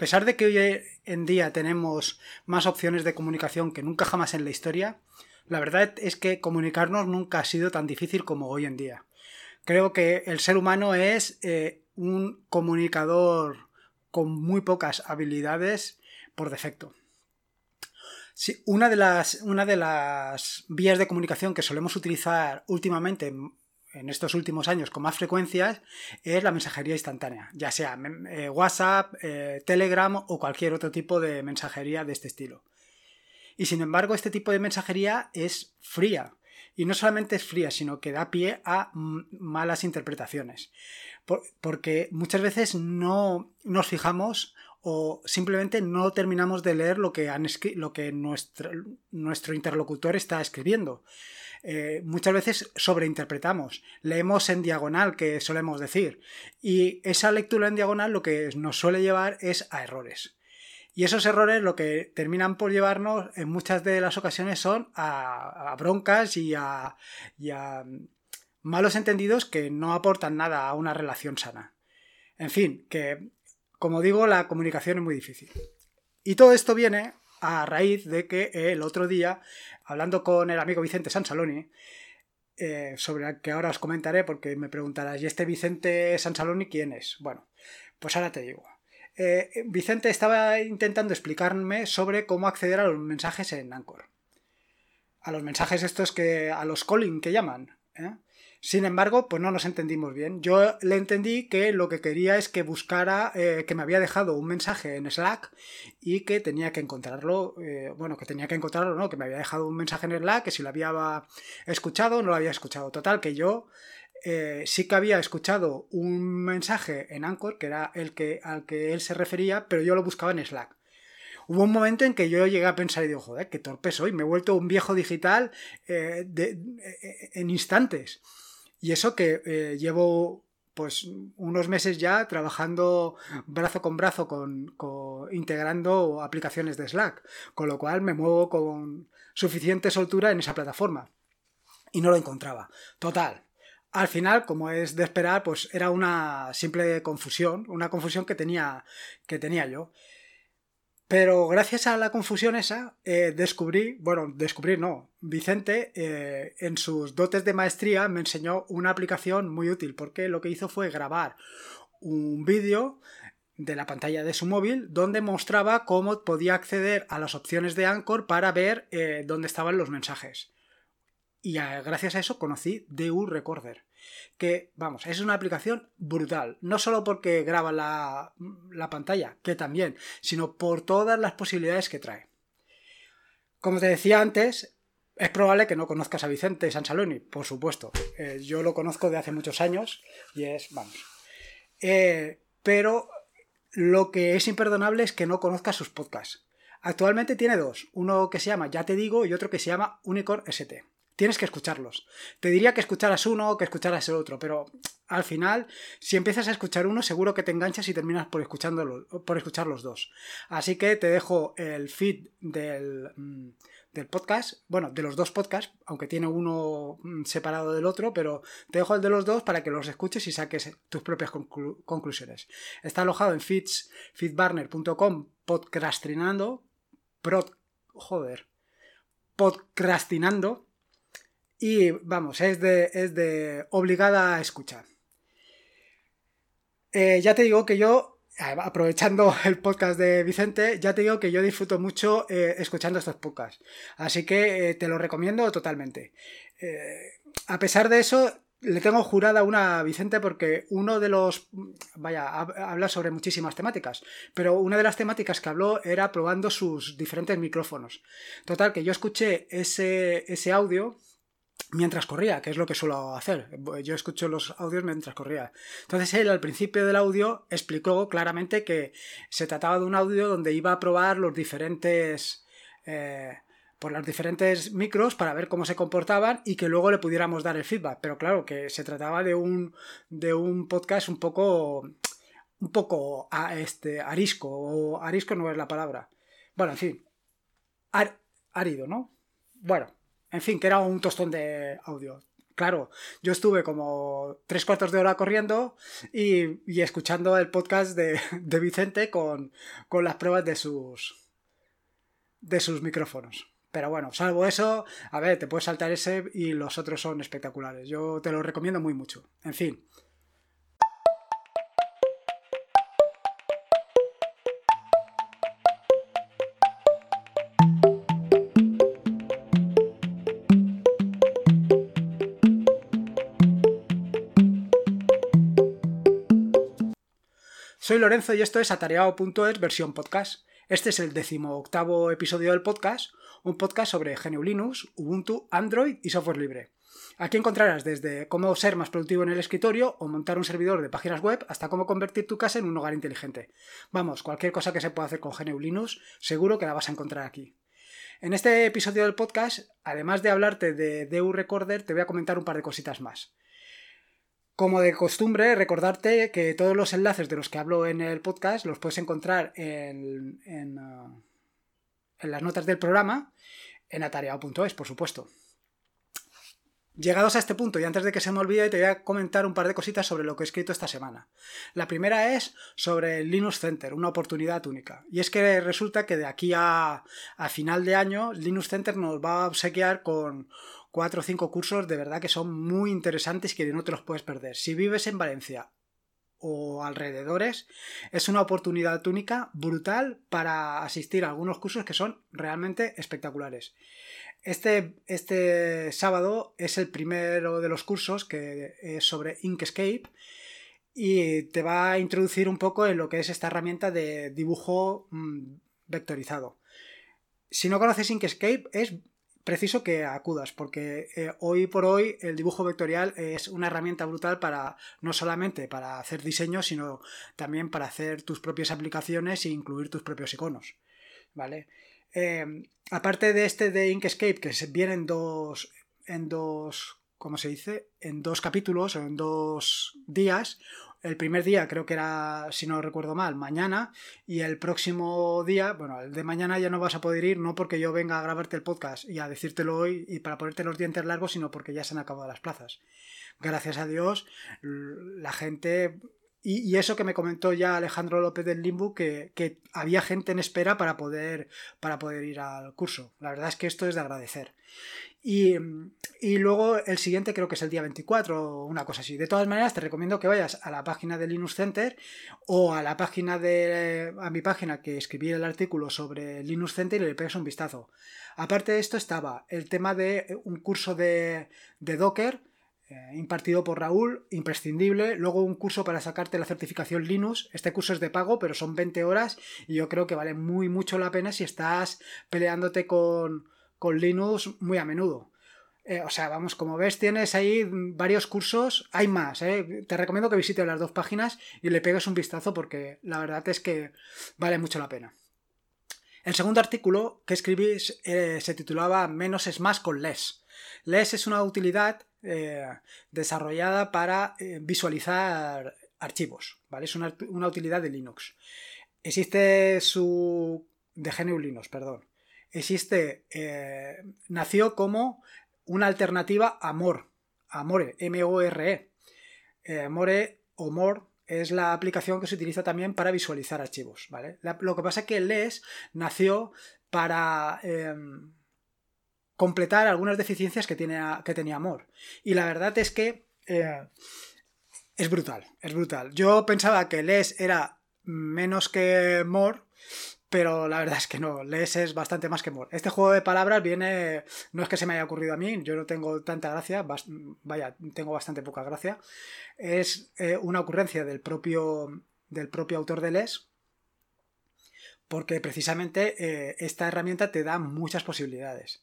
pesar de que hoy en día tenemos más opciones de comunicación que nunca jamás en la historia, la verdad es que comunicarnos nunca ha sido tan difícil como hoy en día. Creo que el ser humano es eh, un comunicador con muy pocas habilidades por defecto. una, de las, una de las vías de comunicación que solemos utilizar últimamente en estos últimos años con más frecuencia es la mensajería instantánea, ya sea eh, WhatsApp, eh, Telegram o cualquier otro tipo de mensajería de este estilo. Y sin embargo, este tipo de mensajería es fría. Y no solamente es fría, sino que da pie a malas interpretaciones. porque muchas veces no nos fijamos o simplemente no terminamos de leer lo que, han lo que nuestro, nuestro interlocutor está escribiendo. Eh, muchas veces sobreinterpretamos, leemos en diagonal, que solemos decir, y esa lectura en diagonal lo que nos suele llevar es a errores. Y esos errores lo que terminan por llevarnos en muchas de las ocasiones son a, broncas y y a malos entendidos que no aportan nada a una relación sana. En fin, que como digo, la comunicación es muy difícil. Y todo esto viene a raíz de que el otro día, hablando con el amigo Vicente Sansaloni, eh, sobre el que ahora os comentaré porque me preguntarás, ¿y este Vicente Sansaloni quién es? Bueno, pues ahora te digo. Eh, Vicente estaba intentando explicarme sobre cómo acceder a los mensajes en Anchor. A los mensajes estos que. a los calling que llaman. ¿eh? Sin embargo, pues no nos entendimos bien. Yo le entendí que lo que quería es que buscara, eh, que me había dejado un mensaje en Slack y que tenía que encontrarlo, eh, bueno, que tenía que encontrarlo, no, que me había dejado un mensaje en Slack, que si lo había escuchado no lo había escuchado. Total, que yo eh, sí que había escuchado un mensaje en Anchor, que era el que, al que él se refería, pero yo lo buscaba en Slack. Hubo un momento en que yo llegué a pensar y digo, joder, qué torpe soy, me he vuelto un viejo digital en instantes. Y eso que eh, llevo pues unos meses ya trabajando brazo con brazo con, integrando aplicaciones de Slack, con lo cual me muevo con suficiente soltura en esa plataforma. Y no lo encontraba. Total. Al final, como es de esperar, pues era una simple confusión, una confusión que tenía, que tenía yo. Pero gracias a la confusión esa, eh, descubrí, bueno, descubrí no, Vicente eh, en sus dotes de maestría me enseñó una aplicación muy útil porque lo que hizo fue grabar un vídeo de la pantalla de su móvil donde mostraba cómo podía acceder a las opciones de Anchor para ver eh, dónde estaban los mensajes. Y gracias a eso conocí DU Recorder que, vamos, es una aplicación brutal. No solo porque graba la, pantalla, que también, sino por todas las posibilidades que trae. Como te decía antes, es probable que no conozcas a Vicente Sansaloni, por supuesto. Eh, yo lo conozco de hace muchos años y es, vamos. Eh, pero lo que es imperdonable es que no conozcas sus podcasts. Actualmente tiene dos, uno que se llama Ya te digo y otro que se llama Unicorn ST tienes que escucharlos. Te diría que escucharas uno que escucharas el otro, pero al final, si empiezas a escuchar uno, seguro que te enganchas y terminas por, por escuchar los dos. Así que te dejo el feed del, mm, del podcast, bueno, de los dos podcasts, aunque tiene uno mm, separado del otro, pero te dejo el de los dos para que los escuches y saques tus propias conclusiones. Está alojado en feeds, feedbarner.com, podcastinando, joder, podcastinando, y vamos, es de, es de obligada escucha. Eh, ya te digo que yo, aprovechando el podcast de Vicente, ya te digo que yo disfruto mucho eh, escuchando estos podcasts. Así que eh, te lo recomiendo totalmente. a pesar de eso, le tengo jurada una a Vicente porque uno de los. Vaya, habla sobre muchísimas temáticas, pero una de las temáticas que habló era probando sus diferentes micrófonos. Total, que yo escuché ese, ese audio mientras corría, que es lo que suelo hacer. Yo escucho los audios mientras corría. Entonces él al principio del audio explicó claramente que se trataba de un audio donde iba a probar los diferentes... Eh, por los diferentes micros para ver cómo se comportaban y que luego le pudiéramos dar el feedback. Pero claro, que se trataba de un, de un podcast un poco un poco a, este, arisco, o arisco no es la palabra. Bueno, en fin, árido, ¿no? Bueno, en fin, que era un tostón de audio. Claro, yo estuve como tres cuartos de hora corriendo y, escuchando el podcast de, Vicente con, con, las pruebas de sus, de sus micrófonos. Pero bueno, salvo eso, a ver, te puedes saltar ese y los otros son espectaculares. Yo te lo recomiendo muy mucho. En fin, Soy Lorenzo y esto es atareado.es versión podcast. Este es el decimoctavo episodio del podcast, un podcast sobre GNU Linux, Ubuntu, Android y software libre. Aquí encontrarás desde cómo ser más productivo en el escritorio o montar un servidor de páginas web hasta cómo convertir tu casa en un hogar inteligente. Vamos, cualquier cosa que se pueda hacer con GNU Linux, seguro que la vas a encontrar aquí. En este episodio del podcast, además de hablarte de DU Recorder, te voy a comentar un par de cositas más. Como de costumbre, recordarte que todos los enlaces de los que hablo en el podcast los puedes encontrar en, en, uh, las notas del programa en atareado.es, por supuesto. Llegados a este punto y antes de que se me olvide, te voy a comentar un par de cositas sobre lo que he escrito esta semana. La primera es sobre Linux Center, una oportunidad única. Y es que resulta que de aquí a, a final de año, Linux Center nos va a obsequiar con cuatro o cinco cursos de verdad que son muy interesantes y que no te los puedes perder. Si vives en Valencia o alrededores, es una oportunidad única, brutal, para asistir a algunos cursos que son realmente espectaculares. Este, este sábado es el primero de los cursos que es sobre Inkscape y te va a introducir un poco en lo que es esta herramienta de dibujo mm, vectorizado. Si no conoces Inkscape, es preciso que acudas, porque eh, hoy por hoy el dibujo vectorial es una herramienta brutal para no solamente para hacer diseño, sino también para hacer tus propias aplicaciones e incluir tus propios iconos. ¿Vale? Eh, aparte de este de Inkscape, que viene en dos. en dos. ¿cómo se dice? en dos capítulos o en dos días. El primer día creo que era, si no recuerdo mal, mañana. Y el próximo día, bueno, el de mañana ya no vas a poder ir, no porque yo venga a grabarte el podcast y a decírtelo hoy y para ponerte los dientes largos, sino porque ya se han acabado las plazas. Gracias a Dios, la gente y, eso que me comentó ya Alejandro López del Limbo, que, que, había gente en espera para poder, para poder ir al curso. La verdad es que esto es de agradecer. Y, luego el siguiente creo que es el día 24 o una cosa así. De todas maneras, te recomiendo que vayas a la página de Linux Center o a la página de a mi página que escribí el artículo sobre Linux Center y le pegues un vistazo. Aparte de esto estaba el tema de un curso de, de Docker eh, impartido por Raúl, imprescindible. Luego un curso para sacarte la certificación Linux. Este curso es de pago, pero son 20 horas y yo creo que vale muy mucho la pena si estás peleándote con con Linux muy a menudo. Eh, o sea, vamos, como ves, tienes ahí varios cursos, hay más, eh. te recomiendo que visites las dos páginas y le pegues un vistazo porque la verdad es que vale mucho la pena. El segundo artículo que escribí eh, se titulaba Menos es más con less. Less es una utilidad desarrollada para visualizar archivos, ¿vale? Es una, una, utilidad de Linux. Existe su... de GNU Linux, perdón existe, eh, nació como una alternativa a More, More, M-O-R-E. Eh, More o More es la aplicación que se utiliza también para visualizar archivos, ¿vale? lo que pasa es que LES nació para em, completar algunas deficiencias que, tiene, que tenía More. Y la verdad es que eh, es brutal, es brutal. Yo pensaba que LES era menos que More pero la verdad es que no, Les es bastante más que More. Este juego de palabras viene, no es que se me haya ocurrido a mí, yo no tengo tanta gracia, vaya, tengo bastante poca gracia. Es eh, una ocurrencia del propio, del propio autor de Les, porque precisamente eh, esta herramienta te da muchas posibilidades.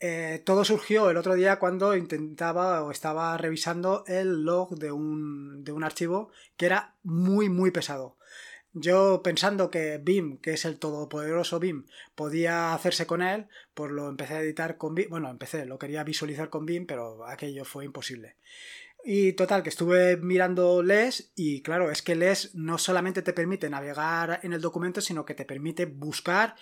Eh, todo surgió el otro día cuando intentaba o estaba revisando el log de un, de un archivo que era muy, muy pesado. Yo pensando que BIM, que es el todopoderoso BIM, podía hacerse con él, pues lo empecé a editar con BIM. Bueno, empecé, lo quería visualizar con BIM, pero aquello fue imposible. Y total, que estuve mirando LES y claro, es que LES no solamente te permite navegar en el documento, sino que te permite buscar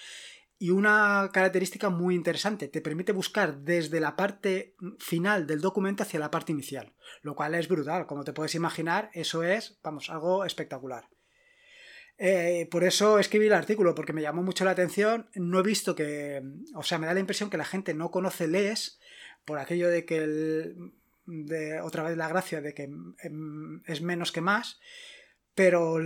Y una característica muy interesante, te permite buscar desde la parte final del documento hacia la parte inicial, lo cual es brutal, como te puedes imaginar, eso es, vamos, algo espectacular. Eh, por eso escribí el artículo, porque me llamó mucho la atención. No he visto que. O sea, me da la impresión que la gente no conoce LES por aquello de que. El, de, otra vez la gracia de que em, es menos que más. Pero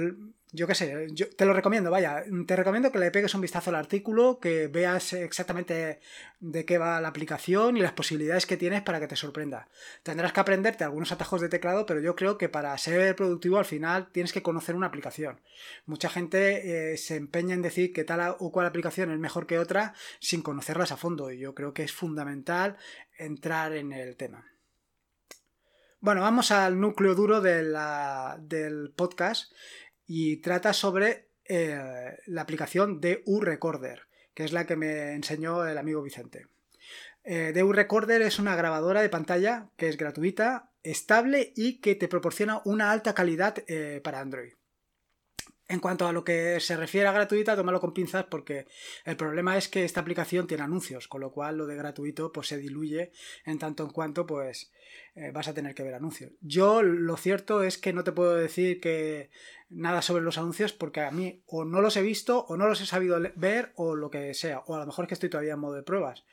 yo qué sé, yo te lo recomiendo, vaya, te recomiendo que le pegues un vistazo al artículo, que veas exactamente de qué va la aplicación y las posibilidades que tienes para que te sorprenda. Tendrás que aprenderte algunos atajos de teclado, pero yo creo que para ser productivo al final tienes que conocer una aplicación. Mucha gente eh, se empeña en decir que tal o cual aplicación es mejor que otra sin conocerlas a fondo y yo creo que es fundamental entrar en el tema. Bueno, vamos al núcleo duro del podcast y trata sobre eh, la aplicación de U-Recorder, que es la que me enseñó el amigo Vicente. Eh, DU Recorder es una grabadora de pantalla que es gratuita, estable y que te proporciona una alta calidad eh, para Android. En cuanto a lo que se refiere a gratuita, tómalo con pinzas porque el problema es que esta aplicación tiene anuncios, con lo cual lo de gratuito pues se diluye en tanto en cuanto pues eh, vas a tener que ver anuncios. Yo lo cierto es que no te puedo decir que nada sobre los anuncios porque a mí o no los he visto o no los he sabido ver o lo que sea, o a lo mejor que estoy todavía en modo de pruebas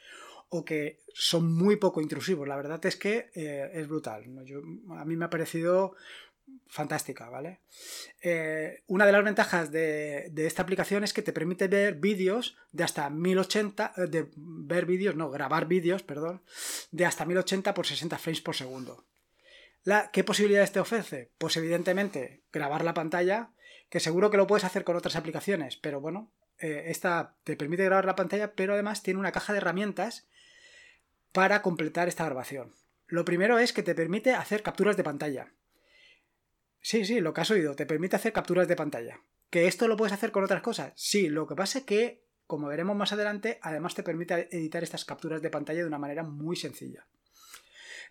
o que son muy poco intrusivos. La verdad es que eh, es brutal. a mí me ha parecido fantástica, ¿vale? Eh, una de las ventajas de, esta aplicación es que te permite ver vídeos de hasta 1080, eh, de ver vídeos, no, grabar vídeos, perdón, de hasta 1080 por 60 frames por segundo. La, ¿Qué posibilidades te ofrece? Pues evidentemente grabar la pantalla, que seguro que lo puedes hacer con otras aplicaciones, pero bueno, eh, esta te permite grabar la pantalla, pero además tiene una caja de herramientas para completar esta grabación. Lo primero es que te permite hacer capturas de pantalla. Sí, sí, lo que has oído, te permite hacer capturas de pantalla. ¿Que esto lo puedes hacer con otras cosas? Sí, lo que pasa es que, como veremos más adelante, además te permite editar estas capturas de pantalla de una manera muy sencilla.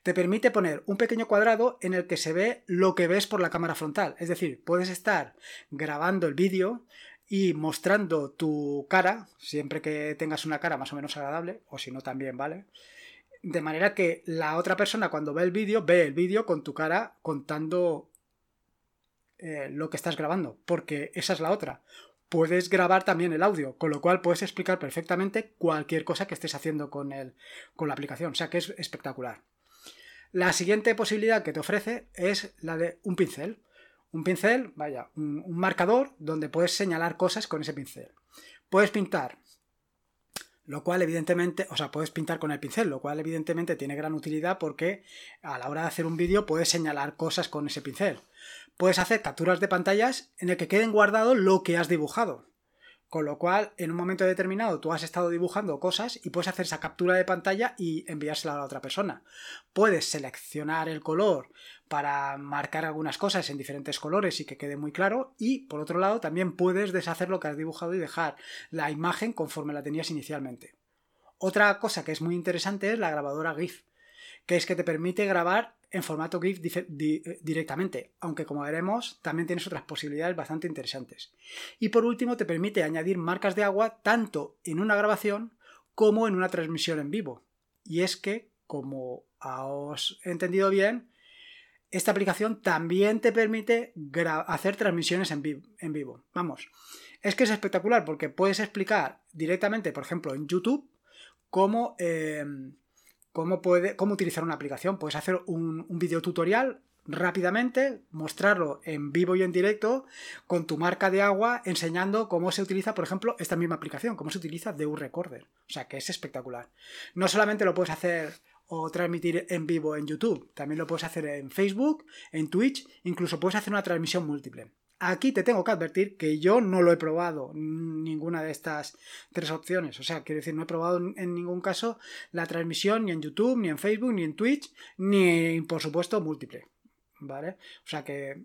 Te permite poner un pequeño cuadrado en el que se ve lo que ves por la cámara frontal. Es decir, puedes estar grabando el vídeo y mostrando tu cara, siempre que tengas una cara más o menos agradable, o si no también, ¿vale? De manera que la otra persona cuando ve el vídeo, ve el vídeo con tu cara contando eh, lo que estás grabando, porque esa es la otra. Puedes grabar también el audio, con lo cual puedes explicar perfectamente cualquier cosa que estés haciendo con, el, con la aplicación, o sea que es espectacular. La siguiente posibilidad que te ofrece es la de un pincel. Un pincel, vaya, un, marcador donde puedes señalar cosas con ese pincel. Puedes pintar lo cual evidentemente, o sea, puedes pintar con el pincel, lo cual evidentemente tiene gran utilidad porque a la hora de hacer un vídeo puedes señalar cosas con ese pincel puedes hacer capturas de pantallas en el que queden guardado lo que has dibujado. Con lo cual, en un momento determinado, tú has estado dibujando cosas y puedes hacer esa captura de pantalla y enviársela a la otra persona. Puedes seleccionar el color para marcar algunas cosas en diferentes colores y que quede muy claro. Y por otro lado, también puedes deshacer lo que has dibujado y dejar la imagen conforme la tenías inicialmente. Otra cosa que es muy interesante es la grabadora GIF, que es que te permite grabar en formato GIF eh, directamente, aunque como veremos también tienes otras posibilidades bastante interesantes. Y por último te permite añadir marcas de agua tanto en una grabación como en una transmisión en vivo. Y es que, como os he entendido bien, esta aplicación también te permite hacer transmisiones en, vivo. Vamos, es que es espectacular porque puedes explicar directamente, por ejemplo, en YouTube, cómo... Eh, cómo, puede, cómo utilizar una aplicación. Puedes hacer un, un video tutorial rápidamente, mostrarlo en vivo y en directo con tu marca de agua, enseñando cómo se utiliza, por ejemplo, esta misma aplicación, cómo se utiliza de un recorder. O sea, que es espectacular. No solamente lo puedes hacer o transmitir en vivo en YouTube, también lo puedes hacer en Facebook, en Twitch, incluso puedes hacer una transmisión múltiple. Aquí te tengo que advertir que yo no lo he probado ninguna de estas tres opciones. O sea, quiero decir, no he probado en ningún caso la transmisión ni en YouTube, ni en Facebook, ni en Twitch, ni por supuesto múltiple. ¿Vale? O sea que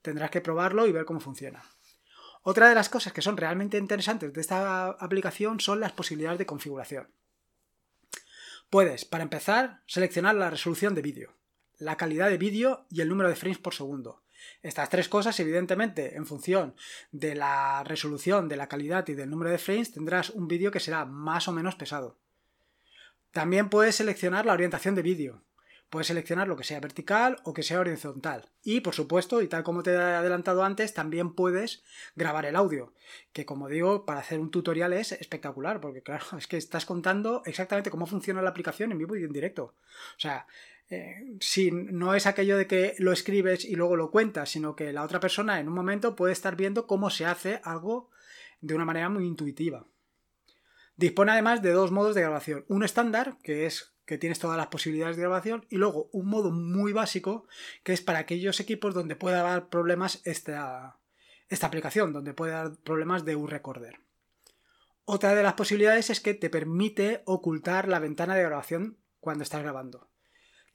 tendrás que probarlo y ver cómo funciona. Otra de las cosas que son realmente interesantes de esta aplicación son las posibilidades de configuración. Puedes, para empezar, seleccionar la resolución de vídeo, la calidad de vídeo y el número de frames por segundo Estas tres cosas, evidentemente, en función de la resolución, de la calidad y del número de frames, tendrás un vídeo que será más o menos pesado. También puedes seleccionar la orientación de vídeo. Puedes seleccionar lo que sea vertical o que sea horizontal. Y por supuesto, y tal como te he adelantado antes, también puedes grabar el audio. Que como digo, para hacer un tutorial es espectacular, porque claro, es que estás contando exactamente cómo funciona la aplicación en vivo y en directo. O sea, eh, si no es aquello de que lo escribes y luego lo cuentas, sino que la otra persona en un momento puede estar viendo cómo se hace algo de una manera muy intuitiva. Dispone además de dos modos de grabación. Uno estándar, que es que tienes todas las posibilidades de grabación, y luego un modo muy básico, que es para aquellos equipos donde pueda dar problemas esta, esta aplicación, donde puede dar problemas de un recorder. Otra de las posibilidades es que te permite ocultar la ventana de grabación cuando estás grabando.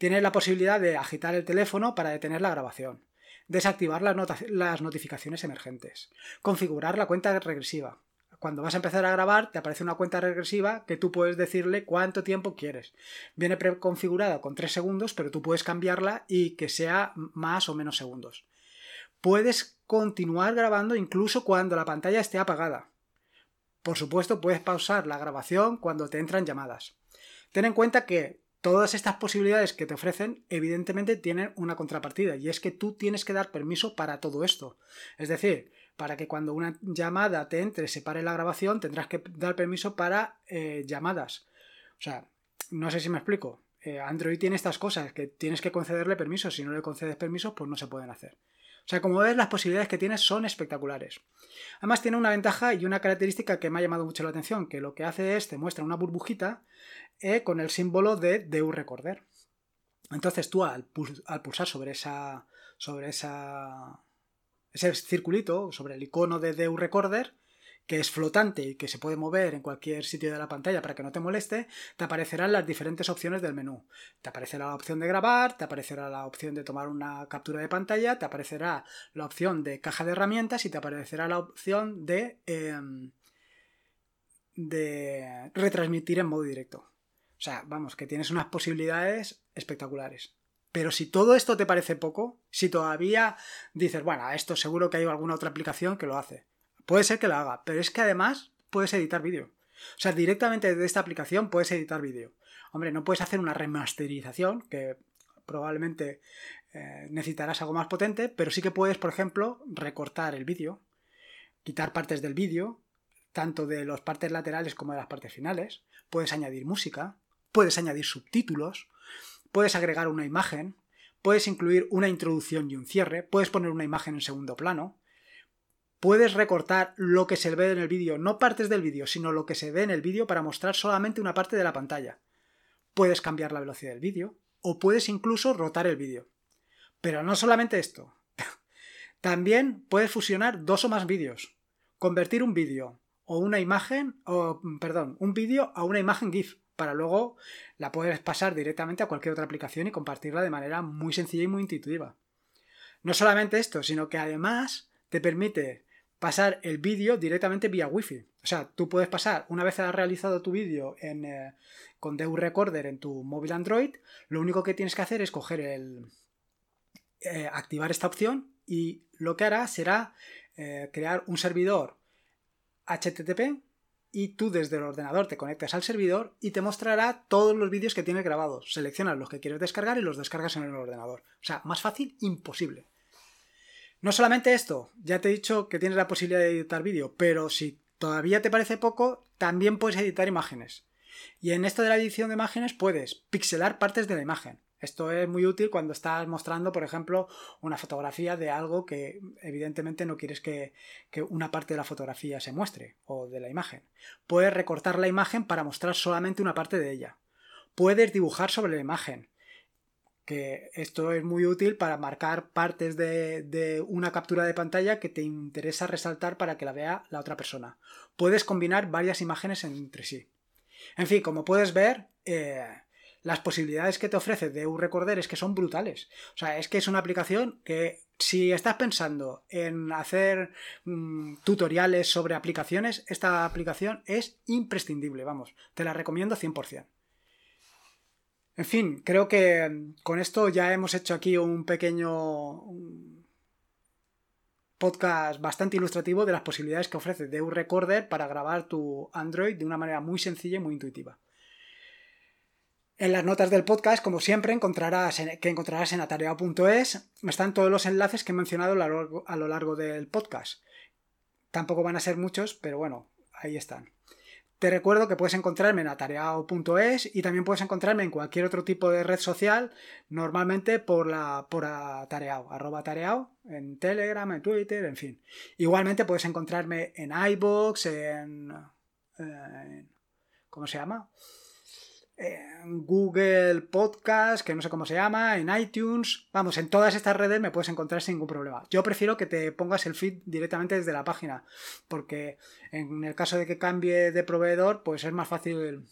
Tienes la posibilidad de agitar el teléfono para detener la grabación, desactivar las notificaciones emergentes, configurar la cuenta regresiva, cuando vas a empezar a grabar, te aparece una cuenta regresiva que tú puedes decirle cuánto tiempo quieres. Viene preconfigurada con 3 segundos, pero tú puedes cambiarla y que sea más o menos segundos. Puedes continuar grabando incluso cuando la pantalla esté apagada. Por supuesto, puedes pausar la grabación cuando te entran llamadas. Ten en cuenta que todas estas posibilidades que te ofrecen evidentemente tienen una contrapartida y es que tú tienes que dar permiso para todo esto. Es decir, para que cuando una llamada te entre, se pare la grabación, tendrás que dar permiso para eh, llamadas. O sea, no sé si me explico. Eh, Android tiene estas cosas, que tienes que concederle permiso. Si no le concedes permiso, pues no se pueden hacer. O sea, como ves, las posibilidades que tienes son espectaculares. Además, tiene una ventaja y una característica que me ha llamado mucho la atención, que lo que hace es te muestra una burbujita eh, con el símbolo de DU Recorder. Entonces tú al, pulsar sobre esa, sobre esa ese circulito sobre el icono de DU Recorder, que es flotante y que se puede mover en cualquier sitio de la pantalla para que no te moleste, te aparecerán las diferentes opciones del menú. Te aparecerá la opción de grabar, te aparecerá la opción de tomar una captura de pantalla, te aparecerá la opción de caja de herramientas y te aparecerá la opción de, em, de retransmitir en modo directo. O sea, vamos, que tienes unas posibilidades espectaculares. Pero si todo esto te parece poco, si todavía dices, bueno, esto seguro que hay alguna otra aplicación que lo hace. Puede ser que lo haga, pero es que además puedes editar vídeo. O sea, directamente desde esta aplicación puedes editar vídeo. Hombre, no puedes hacer una remasterización, que probablemente eh, necesitarás algo más potente, pero sí que puedes, por ejemplo, recortar el vídeo, quitar partes del vídeo, tanto de las partes laterales como de las partes finales. Puedes añadir música, puedes añadir subtítulos, puedes agregar una imagen, puedes incluir una introducción y un cierre, puedes poner una imagen en segundo plano, puedes recortar lo que se ve en el vídeo, no partes del vídeo, sino lo que se ve en el vídeo para mostrar solamente una parte de la pantalla. Puedes cambiar la velocidad del vídeo o puedes incluso rotar el vídeo. Pero no solamente esto. También puedes fusionar dos o más vídeos, convertir un vídeo o una imagen, o perdón, un vídeo a una imagen GIF para luego la puedes pasar directamente a cualquier otra aplicación y compartirla de manera muy sencilla y muy intuitiva. No solamente esto, sino que además te permite pasar el vídeo directamente vía Wi-Fi. O sea, tú puedes pasar, una vez has realizado tu vídeo eh, con DU Recorder en tu móvil Android, lo único que tienes que hacer es coger el. Eh, activar esta opción y lo que hará será eh, crear un servidor HTTP y tú desde el ordenador te conectas al servidor y te mostrará todos los vídeos que tienes grabados. Seleccionas los que quieres descargar y los descargas en el ordenador. O sea, más fácil, imposible. No solamente esto, ya te he dicho que tienes la posibilidad de editar vídeo, pero si todavía te parece poco, también puedes editar imágenes. Y en esto de la edición de imágenes puedes pixelar partes de la imagen. Esto es muy útil cuando estás mostrando, por ejemplo, una fotografía de algo que evidentemente no quieres que, una parte de la fotografía se muestre o de la imagen. Puedes recortar la imagen para mostrar solamente una parte de ella. Puedes dibujar sobre la imagen que esto es muy útil para marcar partes de, de, una captura de pantalla que te interesa resaltar para que la vea la otra persona. Puedes combinar varias imágenes entre sí. En fin, como puedes ver, eh, las posibilidades que te ofrece de un es que son brutales. O sea, es que es una aplicación que si estás pensando en hacer mm, tutoriales sobre aplicaciones, esta aplicación es imprescindible, vamos, te la recomiendo 100%. En fin, creo que con esto ya hemos hecho aquí un pequeño podcast bastante ilustrativo de las posibilidades que ofrece DEU Recorder para grabar tu Android de una manera muy sencilla y muy intuitiva. En las notas del podcast, como siempre, encontrarás que encontrarás en atareado.es están todos los enlaces que he mencionado a lo largo del podcast. Tampoco van a ser muchos, pero bueno, ahí están. Te recuerdo que puedes encontrarme en atareao.es y también puedes encontrarme en cualquier otro tipo de red social, normalmente por la por atareao, arroba en Telegram, en Twitter, en fin. Igualmente puedes encontrarme en iBox, en, en ¿cómo se llama? En Google Podcast, que no sé cómo se llama, en iTunes, vamos, en todas estas redes me puedes encontrar sin ningún problema. Yo prefiero que te pongas el feed directamente desde la página, porque en el caso de que cambie de proveedor, pues es más fácil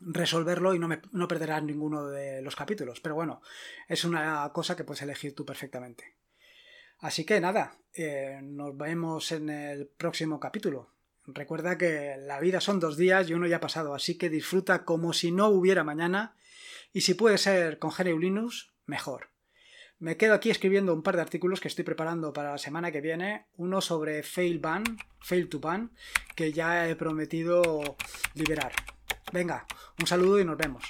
resolverlo y no, no perderás ninguno de los capítulos. Pero bueno, es una cosa que puedes elegir tú perfectamente. Así que nada, eh, nos vemos en el próximo capítulo. Recuerda que la vida son dos días y uno ya ha pasado, así que disfruta como si no hubiera mañana y si puede ser con GNU mejor. Me quedo aquí escribiendo un par de artículos que estoy preparando para la semana que viene, uno sobre fail ban, fail to ban, que ya he prometido liberar. Venga, un saludo y nos vemos.